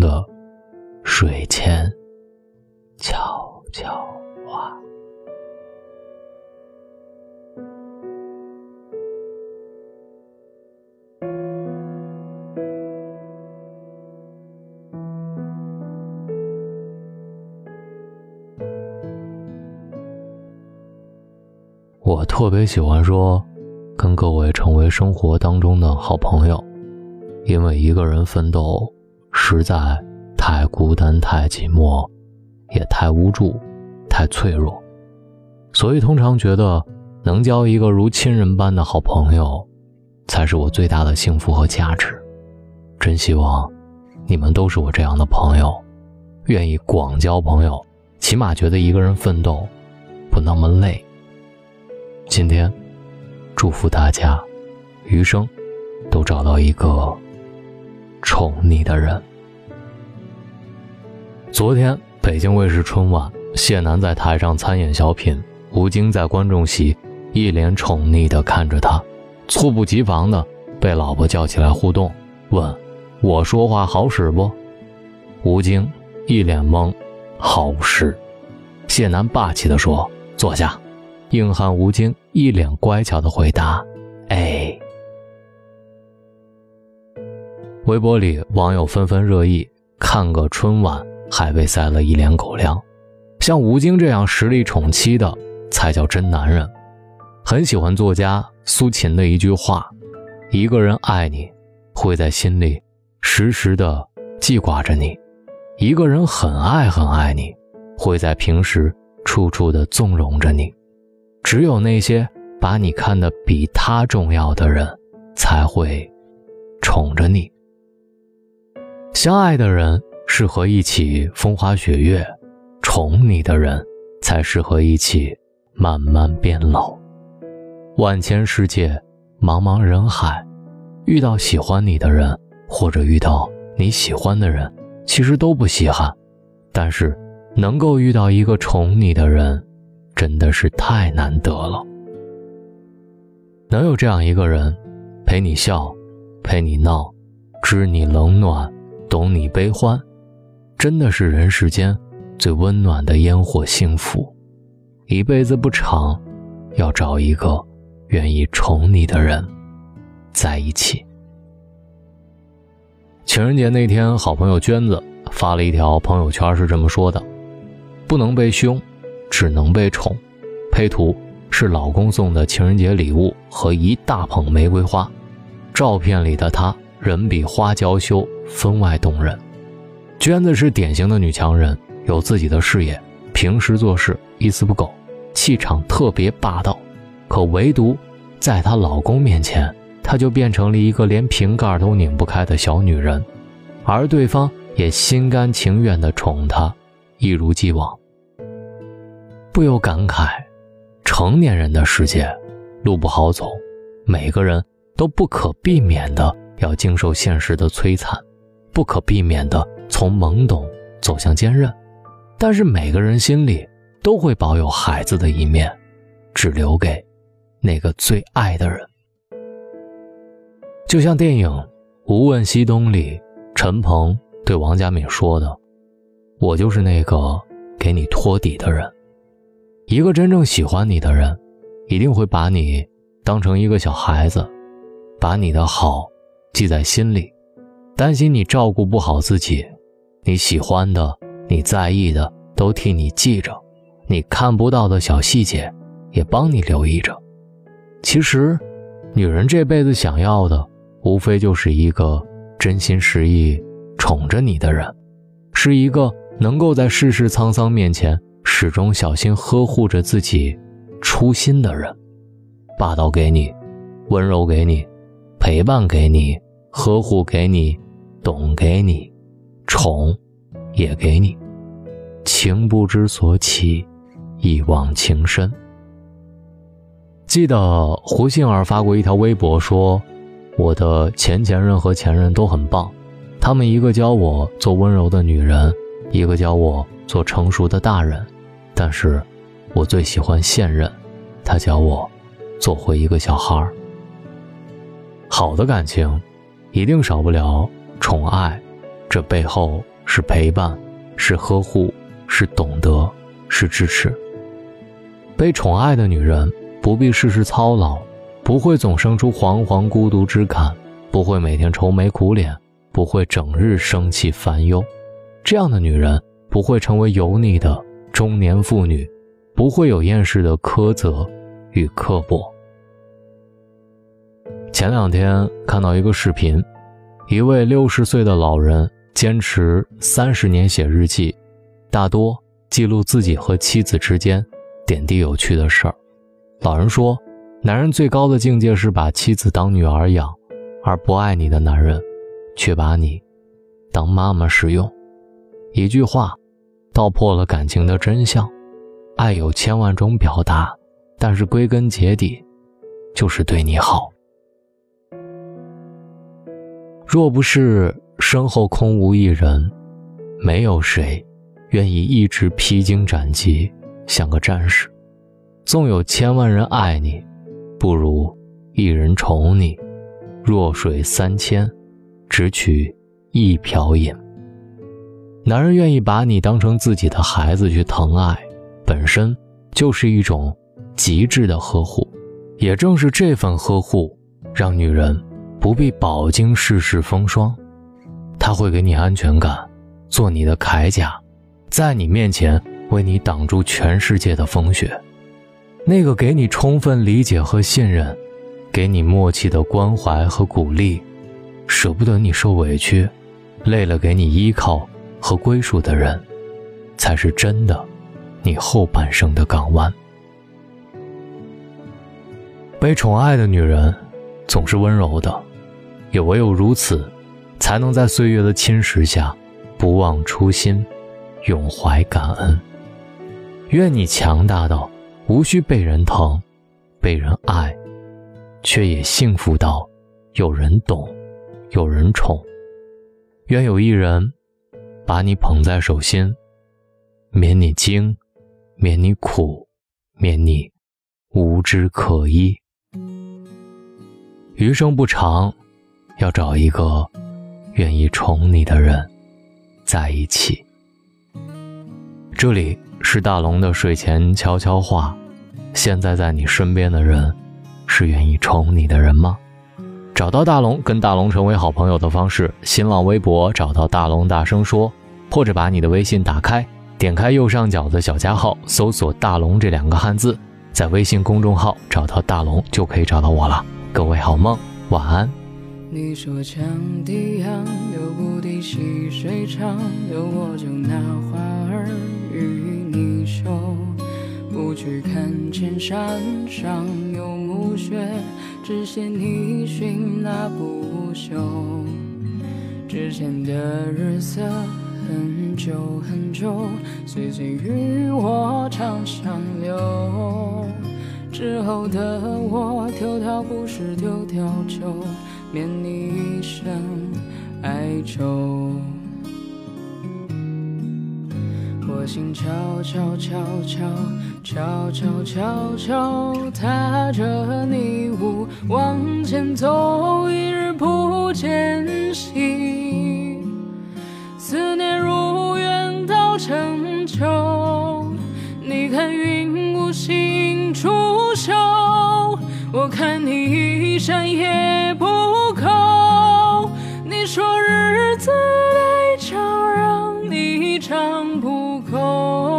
的水前悄悄话。我特别喜欢说，跟各位成为生活当中的好朋友，因为一个人奋斗实在太孤单、太寂寞，也太无助、太脆弱，所以通常觉得能交一个如亲人般的好朋友，才是我最大的幸福和价值。真希望你们都是我这样的朋友，愿意广交朋友，起码觉得一个人奋斗不那么累。今天，祝福大家，余生都找到一个宠你的人。昨天，北京卫视春晚，谢楠在台上参演小品，吴京在观众席一脸宠溺地看着他，猝不及防的被老婆叫起来互动，问：“我说话好使不？”吴京一脸懵：“好使。”谢楠霸气地说：“坐下。”硬汉吴京一脸乖巧的回答：“哎。”微博里网友纷纷热议：“看个春晚还被塞了一脸狗粮。”像吴京这样实力宠妻的才叫真男人。很喜欢作家苏秦的一句话：“一个人爱你，会在心里时时的记挂着你；一个人很爱很爱你，会在平时处处的纵容着你。”只有那些把你看得比他重要的人，才会宠着你。相爱的人适合一起风花雪月，宠你的人才适合一起慢慢变老。万千世界，茫茫人海，遇到喜欢你的人，或者遇到你喜欢的人，其实都不稀罕。但是，能够遇到一个宠你的人。真的是太难得了，能有这样一个人，陪你笑，陪你闹，知你冷暖，懂你悲欢，真的是人世间最温暖的烟火幸福。一辈子不长，要找一个愿意宠你的人在一起。情人节那天，好朋友娟子发了一条朋友圈，是这么说的：“不能被凶。”只能被宠，配图是老公送的情人节礼物和一大捧玫瑰花，照片里的她人比花娇羞，分外动人。娟子是典型的女强人，有自己的事业，平时做事一丝不苟，气场特别霸道。可唯独在她老公面前，她就变成了一个连瓶盖都拧不开的小女人，而对方也心甘情愿地宠她，一如既往。不由感慨，成年人的世界，路不好走，每个人都不可避免的要经受现实的摧残，不可避免的从懵懂走向坚韧。但是每个人心里都会保有孩子的一面，只留给那个最爱的人。就像电影《无问西东》里，陈鹏对王佳敏说的：“我就是那个给你托底的人。”一个真正喜欢你的人，一定会把你当成一个小孩子，把你的好记在心里，担心你照顾不好自己，你喜欢的、你在意的都替你记着，你看不到的小细节也帮你留意着。其实，女人这辈子想要的，无非就是一个真心实意宠着你的人，是一个能够在世事沧桑面前。始终小心呵护着自己初心的人，霸道给你，温柔给你，陪伴给你，呵护给你，懂给你，宠也给你，情不知所起，一往情深。记得胡杏儿发过一条微博说：“我的前前任和前任都很棒，他们一个教我做温柔的女人，一个教我做成熟的大人。”但是，我最喜欢现任，他教我做回一个小孩儿。好的感情，一定少不了宠爱、这背后是陪伴，是呵护，是懂得，是支持。被宠爱的女人不必事事操劳，不会总生出惶惶孤独之感，不会每天愁眉苦脸，不会整日生气烦忧。这样的女人不会成为油腻的中年妇女，不会有厌世的苛责与刻薄。前两天看到一个视频，一位六十岁的老人坚持三十年写日记，大多记录自己和妻子之间点滴有趣的事儿。老人说：“男人最高的境界是把妻子当女儿养，而不爱你的男人，却把你当妈妈使用。”一句话，道破了感情的真相。爱有千万种表达，但是归根结底，就是对你好。若不是身后空无一人，没有谁愿意一直披荆斩棘，像个战士。纵有千万人爱你，不如一人宠你。弱水三千，只取一瓢饮。男人愿意把你当成自己的孩子去疼爱，本身就是一种极致的呵护。也正是这份呵护，让女人。不必饱经世事风霜，他会给你安全感，做你的铠甲，在你面前为你挡住全世界的风雪。那个给你充分理解和信任，给你默契的关怀和鼓励，舍不得你受委屈，累了给你依靠和归属的人，才是真的你后半生的港湾。被宠爱的女人，总是温柔的。也唯有如此，才能在岁月的侵蚀下，不忘初心，永怀感恩。愿你强大到无需被人疼，被人爱，却也幸福到有人懂，有人宠。愿有一人把你捧在手心，免你惊，免你苦，免你无枝可依。余生不长。要找一个愿意宠你的人在一起。这里是大龙的睡前悄悄话。现在在你身边的人，是愿意宠你的人吗？找到大龙，跟大龙成为好朋友的方式：新浪微博找到大龙，大声说，或者把你的微信打开，点开右上角的小加号，搜索“大龙”这两个汉字，在微信公众号找到大龙，就可以找到我了。各位好梦，晚安。你说羌笛杨，流不滴细水长，有我就拿花儿与你绣。不去看千山上有暮雪，只羡你寻那不休。之前的日色很久很久，岁岁与我长相留。之后的我，丢掉不是丢掉酒。免你一生哀愁，我心悄悄悄悄悄悄悄悄踏着你舞往前走，一日不见兮，思念如远到成秋。你看云无心出岫，我看你一山也不。说日子太长让你唱不够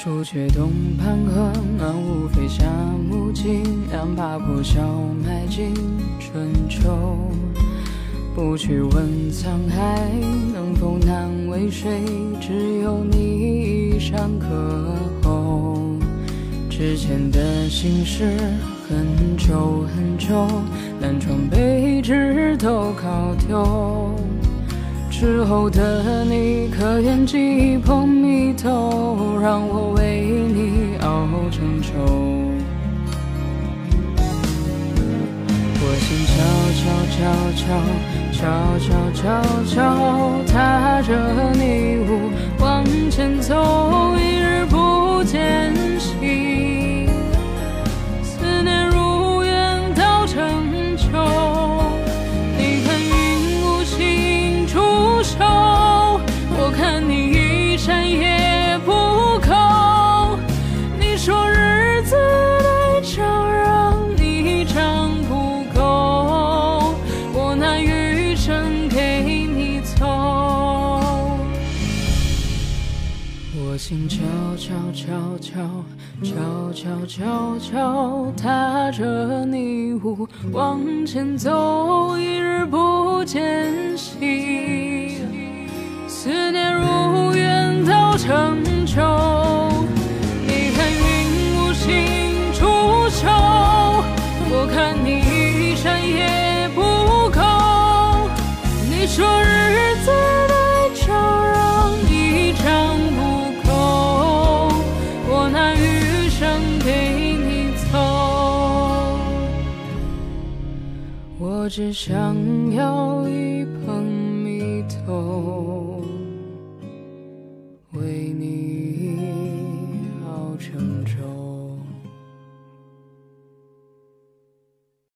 朱雀东畔河，满屋飞霞暮尽，两把破箫埋进春秋。不去问沧海能否难为水，只有你一山可候。之前的心事很久很久，南窗北枝都考丢。之后的你可愿寄捧蜜豆，让我为你熬成粥？我心悄悄悄悄悄悄悄悄踏着泥雾往前走，一日不见悄悄悄悄悄悄悄踏着泥雾往前走一日不见兮思念如远到成秋只想要一